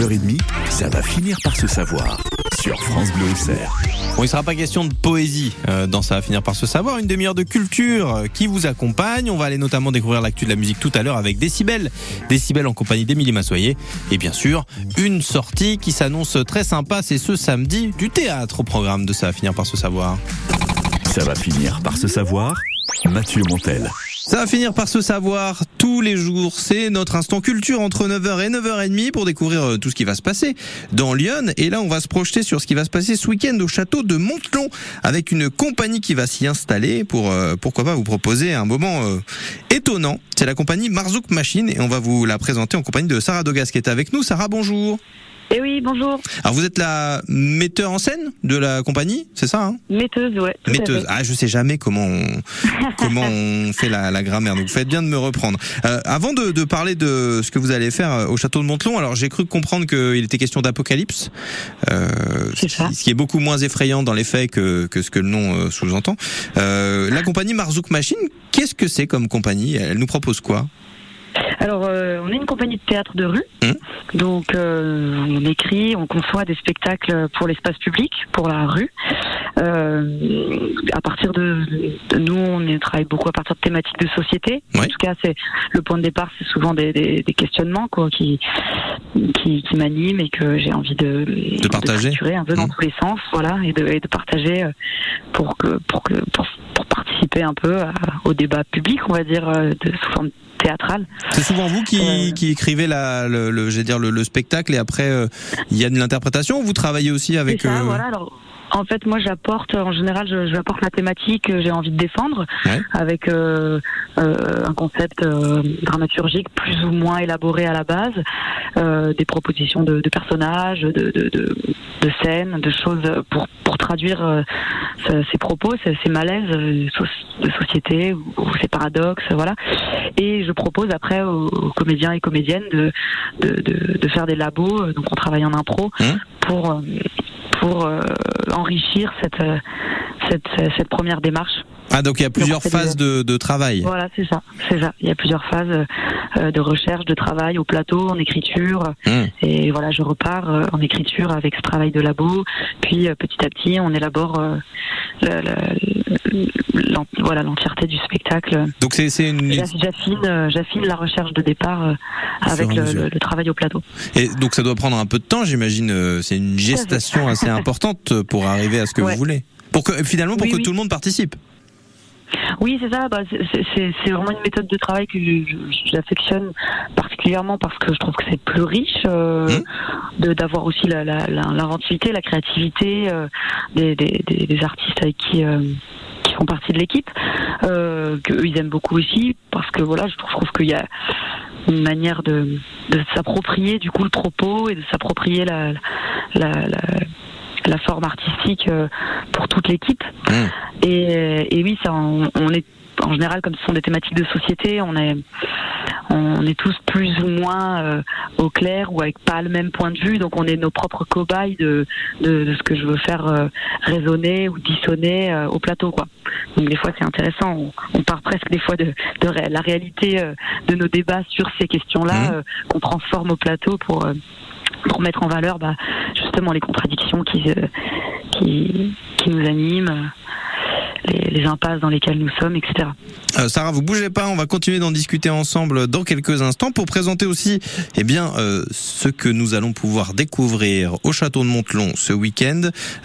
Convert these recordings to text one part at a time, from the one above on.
9h30, ça va finir par se savoir sur France Bleu Auxerre. Bon, il sera pas question de poésie euh, dans ça va finir par se savoir. Une demi-heure de culture euh, qui vous accompagne. On va aller notamment découvrir l'actu de la musique tout à l'heure avec Décibel. Décibel en compagnie d'Émilie Massoyer. Et bien sûr, une sortie qui s'annonce très sympa. C'est ce samedi du théâtre au programme de ça va finir par se savoir. Ça va finir par se savoir. Mathieu Montel. Ça va finir par se savoir tous les jours. C'est notre instant culture entre 9h et 9h30 pour découvrir euh, tout ce qui va se passer dans Lyon. Et là, on va se projeter sur ce qui va se passer ce week-end au château de Montelon avec une compagnie qui va s'y installer pour, euh, pourquoi pas, vous proposer un moment euh, étonnant. C'est la compagnie Marzouk Machine et on va vous la présenter en compagnie de Sarah Dogas qui est avec nous. Sarah, bonjour. Eh oui, bonjour. Alors vous êtes la metteur en scène de la compagnie, c'est ça hein? Metteuse, ouais. tout Metteuse. Ah, je sais jamais comment on, comment on fait la, la grammaire. Donc, vous faites bien de me reprendre. Euh, avant de, de parler de ce que vous allez faire euh, au château de Montelon, alors j'ai cru comprendre qu'il était question d'apocalypse, euh, C'est ce, ce qui est beaucoup moins effrayant dans les faits que, que ce que le nom euh, sous-entend. Euh, la compagnie Marzouk Machine, qu'est-ce que c'est comme compagnie? Elle nous propose quoi? Alors, euh, on est une compagnie de théâtre de rue. Hum. Donc, euh, on écrit, on conçoit des spectacles pour l'espace public, pour la rue. Euh, à partir de, de- nous, on travaille beaucoup à partir de thématiques de société. En Ouais. tout cas, c'est le point de départ, c'est souvent des, des- des questionnements quoi, qui qui, qui m'animent et que j'ai envie de De partager. structurer un peu dans Hum. tous les sens, voilà, et de, et de partager euh, pour que pour que pour participer un peu à- au débat public, on va dire, euh, de sous forme théâtrale. C'est souvent vous qui, Euh. qui écrivez la, le, le, j'allais dire le, le spectacle et après euh, il y a de l'interprétation. ou Vous travaillez aussi avec. C'est ça, euh, voilà. Alors, en fait, moi, j'apporte, en général, je- j'apporte la thématique que j'ai envie de défendre, Ouais. avec euh, euh, un concept euh, dramaturgique plus ou moins élaboré à la base, des propositions de, de personnages, de, de, de, scènes, de choses pour, pour traduire ce- ces propos, ces, ces malaises de société ou, ou ces paradoxes, voilà. Et je propose après aux, aux comédiens et comédiennes de, de, faire des labos, donc on travaille en impro Hum. pour pour euh, enrichir cette, euh, cette cette première démarche. Ah donc il y a plusieurs phases de, de travail. Voilà, c'est ça, c'est ça. Il y a plusieurs phases euh, de recherche, de travail au plateau, en écriture, Hum. et voilà, je repars euh, en écriture avec ce travail de labo. Puis euh, petit à petit, on élabore le- le- l'en- voilà l'entièreté du spectacle. Donc c'est une J'a- J'affine, j'affine la recherche de départ avec le, travail au plateau. et donc ça doit prendre un peu de temps, j'imagine. C'est une gestation assez importante pour arriver à ce que Ouais. vous voulez. Pour que finalement pour Oui, que oui. tout le monde participe. Oui, c'est ça. Bah, c'est- vraiment une méthode de travail que j'affectionne particulièrement parce que je trouve que c'est plus riche euh, Mmh. de d'avoir aussi la- la- la- l'inventivité, la, créativité euh, des, des, des- des artistes avec qui euh, qui font partie de l'équipe, euh, qu'eux ils aiment beaucoup aussi parce que voilà, je trouve, trouve qu'il y a une manière de, de s'approprier du coup le propos et de s'approprier la, la, la, la forme artistique euh, pour toute l'équipe. Hum. Et, et oui, ça, on, on est en général, comme ce sont des thématiques de société, on est, on est tous plus ou moins euh, au clair ou avec pas le même point de vue, donc on est nos propres cobayes de, de, de ce que je veux faire euh, résonner ou dissonner euh, au plateau, quoi. Donc des fois c'est intéressant, on, on part presque des fois de, la réalité euh, de nos débats sur ces questions-là euh, qu'on transforme au plateau pour euh, pour mettre en valeur bah, justement les contradictions qui, euh, qui, nous animent, les, impasses dans lesquelles nous sommes, etc. Euh, Sarah, vous bougez pas, on va continuer d'en discuter ensemble dans quelques instants pour présenter aussi eh bien, euh, ce que nous allons pouvoir découvrir au château de Montelon ce week-end,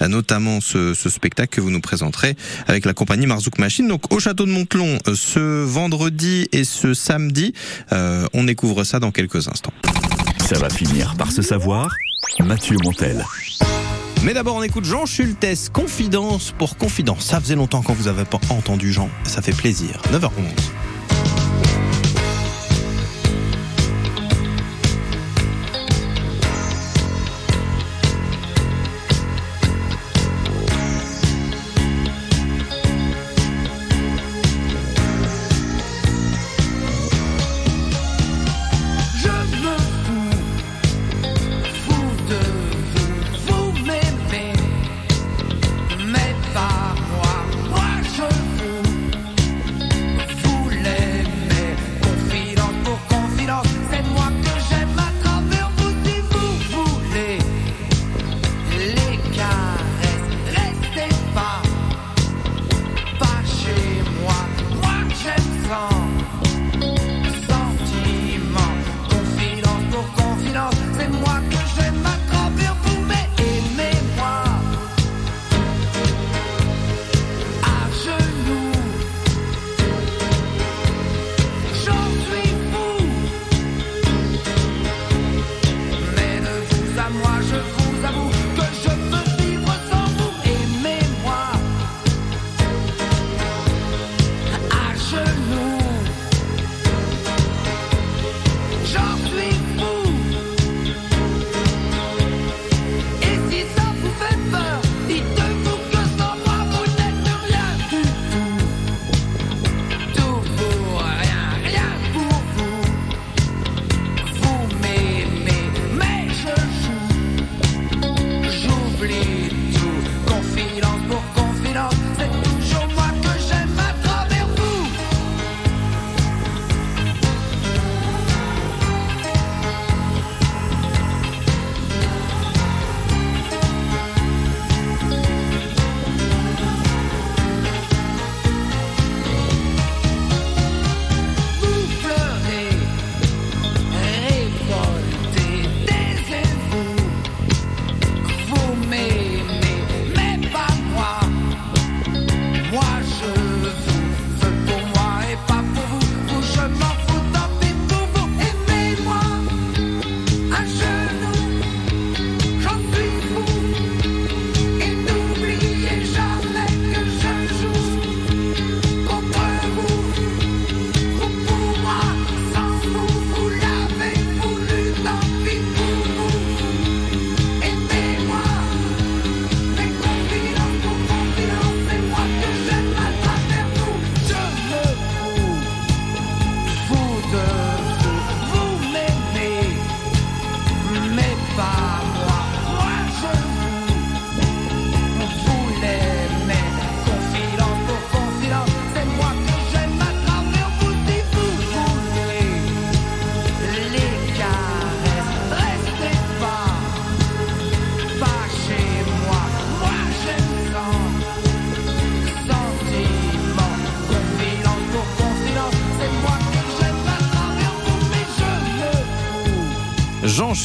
notamment ce, ce spectacle que vous nous présenterez avec la compagnie Marzouk Machine. Donc au château de Montelon ce vendredi et ce samedi, on découvre ça dans quelques instants. Ça va finir par se savoir. Mathieu Montel. Mais d'abord, on écoute Jean Schultes, Confidence pour Confidence. Ça faisait longtemps qu'on vous avait pas entendu, Jean. Ça fait plaisir. 9h11.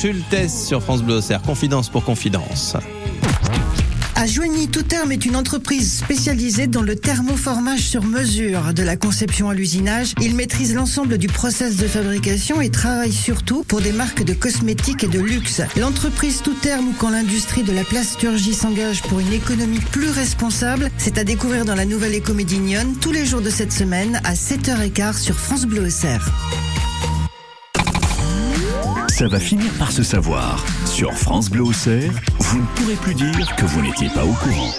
Schultes sur France Bleu Auxerre, confidence pour confidence. À Joigny, Tout Terme est une entreprise spécialisée dans le thermoformage sur mesure, de la conception à l'usinage. Il maîtrise l'ensemble du process de fabrication et travaille surtout pour des marques de cosmétiques et de luxe. L'entreprise Tout Terme ou quand l'industrie de la plasturgie s'engage pour une économie plus responsable, c'est à découvrir dans la nouvelle Écomédie Nyonne tous les jours de cette semaine à 7h15 sur France Bleu Auxerre. Ça va finir par se savoir. Sur France Bleu Auxerre, vous ne pourrez plus dire que vous n'étiez pas au courant.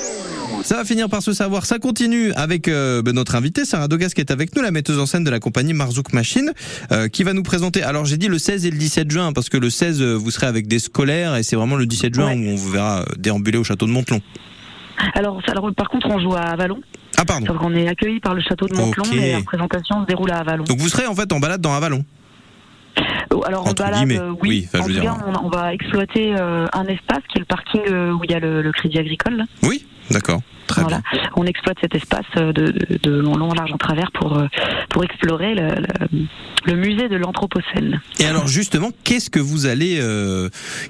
Ça va finir par se savoir. Ça continue avec euh, ben, notre invitée, Sarah Dogas, qui est avec nous, la metteuse en scène de la compagnie Marzouk Machine, euh, qui va nous présenter. Alors, j'ai dit le 16 et le 17 juin, parce que le 16, euh, vous serez avec des scolaires, et c'est vraiment le 17 juin Ouais. où on vous verra déambuler au château de Montelon. Alors, alors, par contre, on joue à Avalon. Ah, pardon. Qu'on est accueilli par le château de Montelon et la représentation se déroule à Avalon. Donc, vous serez en fait en balade dans Avalon. Alors, Entre balade, Oui, oui. enfin, en je veux tout dire, cas, on, on va exploiter euh, un espace qui est le parking euh, où il y a le, le crédit agricole. là. Oui, d'accord. Très Voilà. bien. On exploite cet espace euh, de, de, de long, large en travers pour, pour explorer le, le, le musée de l'Anthropocène. Et alors justement, qu'est-ce que vous allez, euh,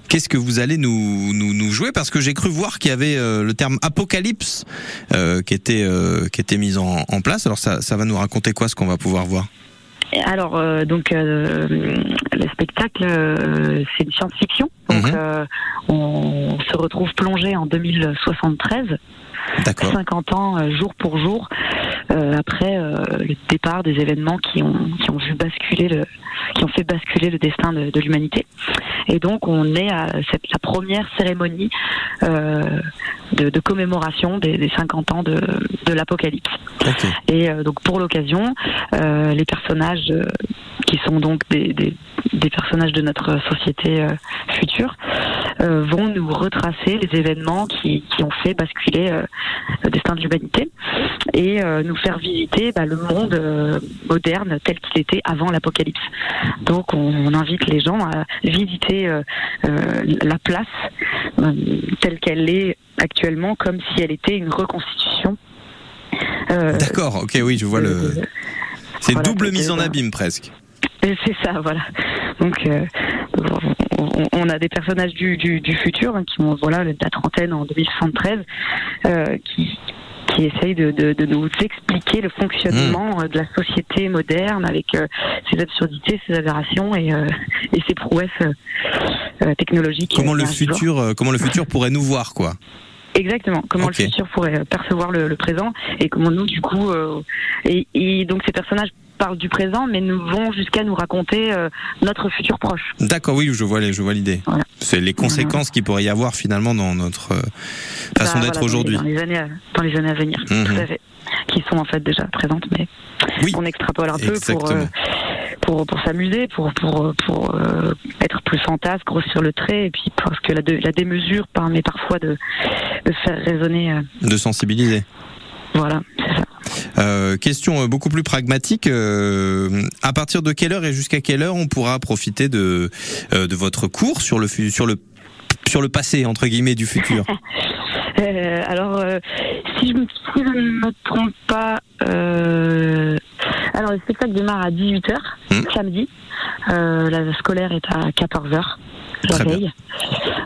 qu'est-ce que vous allez nous, nous, nous jouer? Parce que j'ai cru voir qu'il y avait euh, le terme apocalypse euh, qui était qui était mis en, en place. Alors ça, ça va nous raconter quoi ce qu'on va pouvoir voir? Alors, euh, donc, euh, le spectacle, euh, c'est une science-fiction. Donc, Mhm. euh, on se retrouve plongé en 2073, D'accord. 50 ans jour pour jour, après euh, le départ des événements qui ont, qui ont vu basculer le, qui ont fait basculer le destin de, de l'humanité. Et donc, on est à cette, la première cérémonie euh, de, de commémoration des, des 50 ans de, de l'apocalypse. Et euh, donc pour l'occasion, euh, les personnages euh, qui sont donc des, des, des personnages de notre société euh, future euh, vont nous retracer les événements qui, qui ont fait basculer euh, le destin de l'humanité et euh, nous faire visiter bah, le monde euh, moderne tel qu'il était avant l'apocalypse. Donc on, on invite les gens à visiter euh, euh, la place telle qu'elle est actuellement comme si elle était une reconstitution. D'accord. Ok. Oui, je vois le. C'est Voilà, double mise en abîme presque. C'est ça, voilà. Donc, euh, on, on a des personnages du, du, du futur hein, qui ont voilà la trentaine en 2073, euh, qui qui essayent de, de, de nous expliquer le fonctionnement Mmh. euh, de la société moderne avec euh, ses absurdités, ses aberrations et, euh, et ses prouesses technologiques. Comment le futur, comment le futur pourrait nous voir quoi Exactement. Comment le futur pourrait percevoir le, le présent et comment nous, du coup, euh, et, et donc ces personnages parlent du présent, mais nous vont jusqu'à nous raconter euh, notre futur proche. D'accord. Oui, je vois les, je vois l'idée. Voilà. C'est les conséquences qu'il pourrait y avoir finalement dans notre euh, façon Bah, d'être voilà, aujourd'hui. Dans les années, à, dans les années à venir, Mhm. tout à fait. Qui sont en fait déjà présentes, mais Oui. on extrapole un peu pour, euh, pour pour, s'amuser, pour, pour, pour euh, être plus fantasque, grossir le trait, et puis parce que la, de- la démesure permet parfois de, de faire résonner. euh, De sensibiliser. voilà. Euh, question euh, beaucoup plus pragmatique. euh, à partir de quelle heure et jusqu'à quelle heure on pourra profiter de de votre cours sur le sur le sur le passé entre guillemets du futur? Alors, si, je, me- si je ne me trompe pas, alors le spectacle démarre à 18h, Hmm. samedi. Euh, la scolaire est à 14h, la Très bien. veille.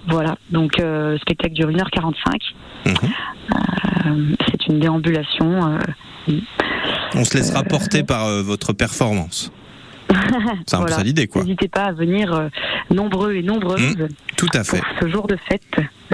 Voilà, donc euh, le spectacle dure 1h45. Mhm. Euh, c'est une déambulation. euh, On se laissera porter par euh, votre performance. C'est un peu Voilà. ça l'idée quoi. N'hésitez pas à venir euh, nombreux et nombreuses Tout à fait. pour ce jour de fête,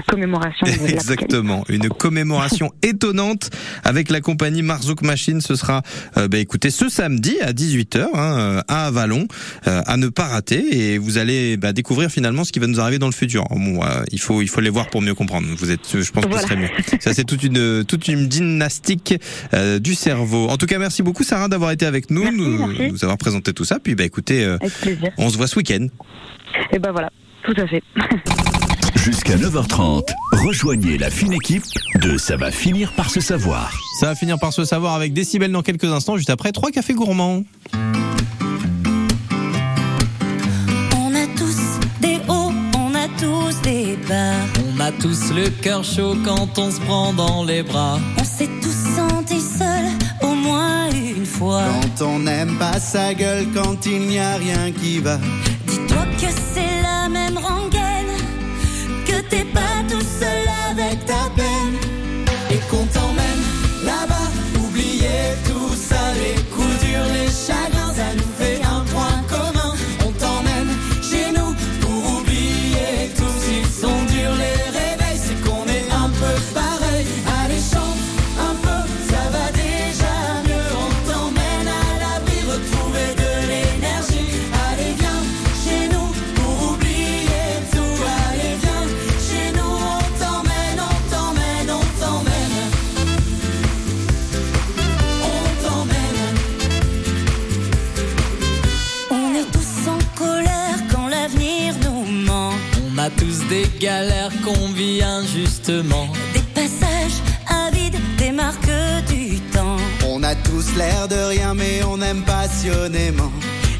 commémoration de Exactement, une commémoration étonnante avec la compagnie Marzouk Machine. Ce sera, euh, bah, écoutez, ce samedi à 18h hein, euh, à Avalon, euh, à ne pas rater. Et vous allez bah, découvrir finalement ce qui va nous arriver dans le futur. Bon, euh, il faut il faut les voir pour mieux comprendre. Vous êtes, je pense que ce serait mieux. Ça c'est toute une toute une gymnastique du cerveau. En tout cas, merci beaucoup Sarah d'avoir été avec nous, Merci, nous, merci. nous avoir présenté tout ça. Puis bah écoutez, on se voit ce week-end. Et ben voilà, tout à fait. Jusqu'à 9h30, rejoignez la fine équipe de Ça va finir par se savoir. Ça va finir par se savoir avec Décibel dans quelques instants, juste après trois cafés gourmands. On a tous des hauts, on a tous des bas. On a tous le cœur chaud quand on se prend dans les bras. On s'est tous sentis seuls au moins une fois. Quand on n'aime pas sa gueule, quand il n'y a rien qui va. Dis-toi que tout seul avec ta peine. A tous l'air de rien, mais on aime passionnément.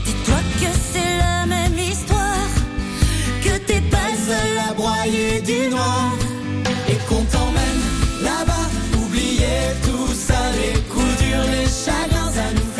Dis-toi que c'est la même histoire, que t'es pas seul à broyer du noir et qu'on t'emmène là-bas. Oubliez tout ça, les coups durs, les chagrins, ça nous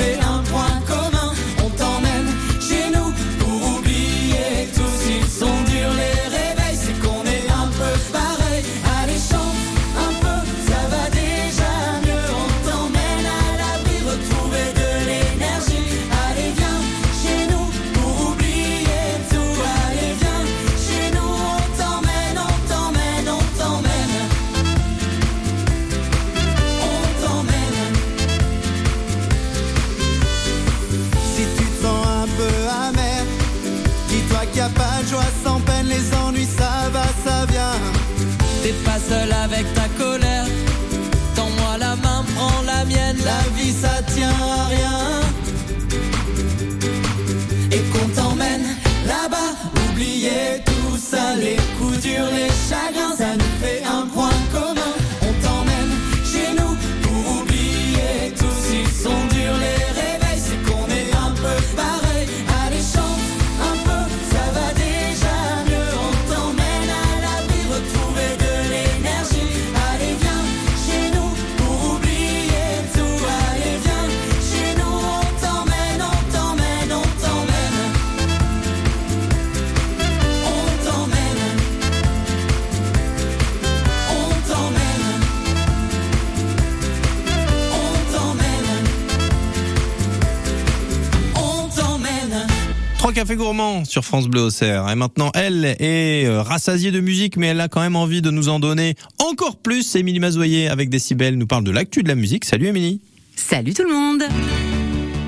Trois cafés gourmands sur France Bleu Auxerre. Et maintenant, elle est euh, rassasiée de musique, mais elle a quand même envie de nous en donner encore plus. Émilie Mazoyer avec Décibel nous parle de l'actu de la musique. Salut Émilie. Salut tout le monde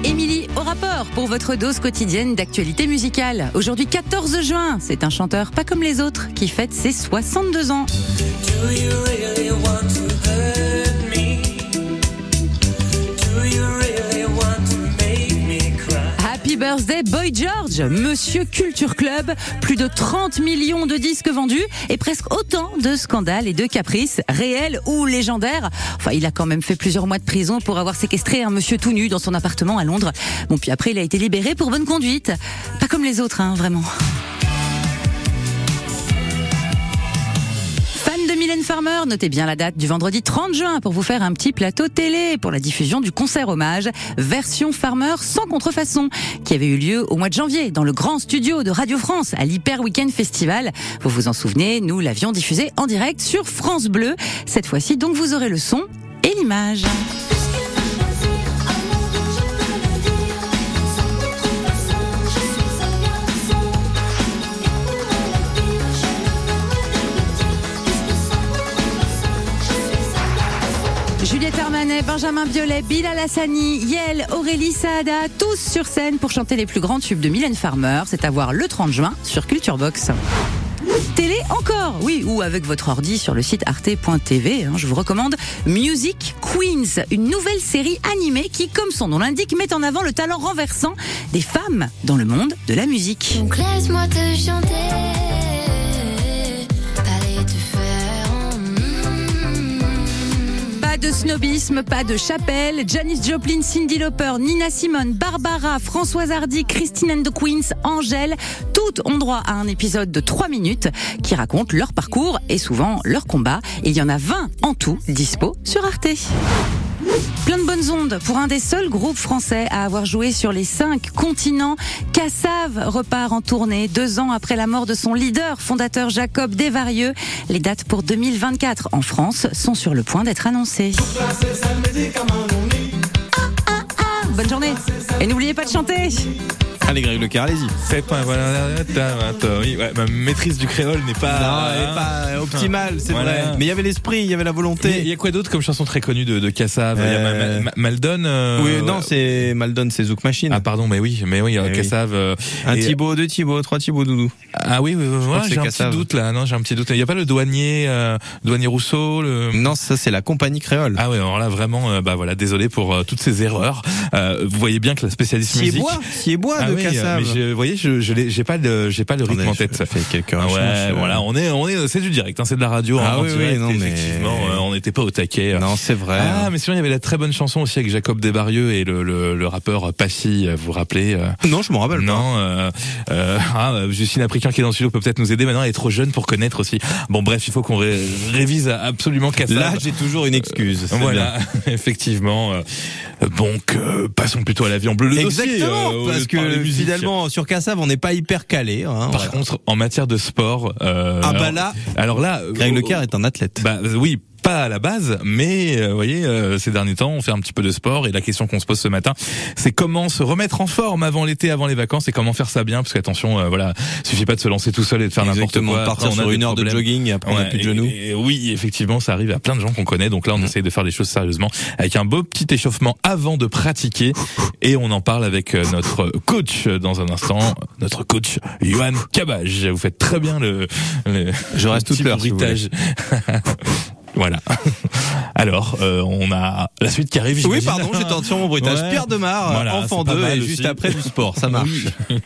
Émilie, au rapport pour votre dose quotidienne d'actualité musicale. Aujourd'hui 14 juin, c'est un chanteur pas comme les autres qui fête ses 62 ans. Do you really want to birthday Boy George, Monsieur Culture Club, plus de 30 millions de disques vendus et presque autant de scandales et de caprices, réels ou légendaires. Enfin, il a quand même fait plusieurs mois de prison pour avoir séquestré un monsieur tout nu dans son appartement à Londres. Bon, puis après, il a été libéré pour bonne conduite. Pas comme les autres, hein, vraiment. Mylène Farmer, notez bien la date du vendredi 30 juin pour vous faire un petit plateau télé pour la diffusion du concert hommage version Farmer sans contrefaçon qui avait eu lieu au mois de janvier dans le grand studio de Radio France à l'Hyper Weekend Festival. Vous vous en souvenez, nous l'avions diffusé en direct sur France Bleu. Cette fois-ci, donc vous aurez le son et l'image. Benjamin Biolay, Bilal Hassani, Yel, Aurélie Saada, tous sur scène pour chanter les plus grands tubes de Mylène Farmer. C'est à voir le 30 juin sur Culture Box. Télé encore, oui, ou avec votre ordi sur le site arte.tv. hein, je vous recommande Music Queens, une nouvelle série animée qui, comme son nom l'indique, met en avant le talent renversant des femmes dans le monde de la musique. Donc laisse-moi te chanter. Snobisme, pas de chapelle. Janis Joplin, Cindy Lauper, Nina Simone, Barbara, Françoise Hardy, Christine and the Queens, Angèle, toutes ont droit à un épisode de 3 minutes qui raconte leur parcours et souvent leur combat. Il y en a 20 en tout dispo sur Arte. Plein de bonnes ondes pour un des seuls groupes français à avoir joué sur les cinq continents. Cassav repart en tournée deux ans après la mort de son leader, fondateur Jacob Desvarieux. Les dates pour 2024 en France sont sur le point d'être annoncées. Bonne journée et n'oubliez pas de chanter. Allez, Greg Leclerc, allez-y. C'est pas voilà, oui, ouais, ma maîtrise du créole n'est pas Non, elle est pas optimale, c'est Voilà. vrai. Mais il y avait l'esprit, il y avait la volonté. il y a quoi d'autre comme chanson très connue de, de Kassav Il y a Ma- Ma- Ma- Maldon. euh, Oui, non, c'est Maldon, c'est Zouk Machine. Ah pardon, mais oui, mais oui, euh, Eh oui. Kassav. euh, Un et- Thibaut, deux Thibaut, trois Thibaut, Doudou. Ah oui, oui, oui, j'ai un Kassav. petit doute là. Non, j'ai un petit doute. Il y a pas le douanier, euh, douanier Rousseau. Le... Non, ça c'est la compagnie créole. Ah oui, alors là vraiment, bah voilà, désolé pour toutes ces erreurs. Euh, vous voyez bien que la spécialiste musique. Siebois Ah de oui, euh, mais je, vous voyez, je, je l'ai- j'ai pas le, j'ai pas le rythme en tête. quelques Ah ouais, euh. voilà, on est, on est, c'est du direct, hein, c'est de la radio. Ah hein, en oui, oui, non, mais- effectivement, euh, on n'était pas au taquet. Non, c'est vrai. Ah, mais sinon il y avait la très bonne chanson aussi avec Jacob Desbarieux et le, le, le rappeur Passy, vous vous rappelez Non, je me rappelle pas. Non, euh, euh, ah, Justine Africain qui est dans le studio peut peut-être nous aider. Maintenant, elle est trop jeune pour connaître aussi. Bon, bref, il faut qu'on ré- révise absolument Kassav. Là, j'ai toujours une excuse. Voilà, effectivement. euh, Donc, euh, passons plutôt à l'avion bleu. Le dossier, Exactement, euh, au lieu parce de que musique. finalement, sur Cassav, on n'est pas hyper calé. hein, Par voilà. contre, en matière de sport, euh, Ah bah là, alors là, Greg euh, Leclerc est un athlète. Bah oui, pas à la base, mais euh, vous voyez, euh, ces derniers temps, on fait un petit peu de sport et la question qu'on se pose ce matin, c'est comment se remettre en forme avant l'été, avant les vacances et comment faire ça bien, parce qu'attention, euh, voilà, suffit pas de se lancer tout seul et de faire n'importe quoi. de partir Après, on a sur une heure de jogging et après on n'a Ouais, plus de genoux. et oui, effectivement, ça arrive à plein de gens qu'on connaît. Donc là, on essaye de faire les choses sérieusement avec un beau petit échauffement avant de pratiquer. Et on en parle avec notre coach dans un instant, notre coach Johan Cabage. Vous faites très bien le. le Je reste le toute l'heure, si. Voilà. Alors, euh, on a la suite qui arrive. Oui, pardon, j'étais sur mon bruitage. Ouais. Pierre Demar, Voilà, enfant c'est pas 2, mal et juste après du sport, ça marche. Oui.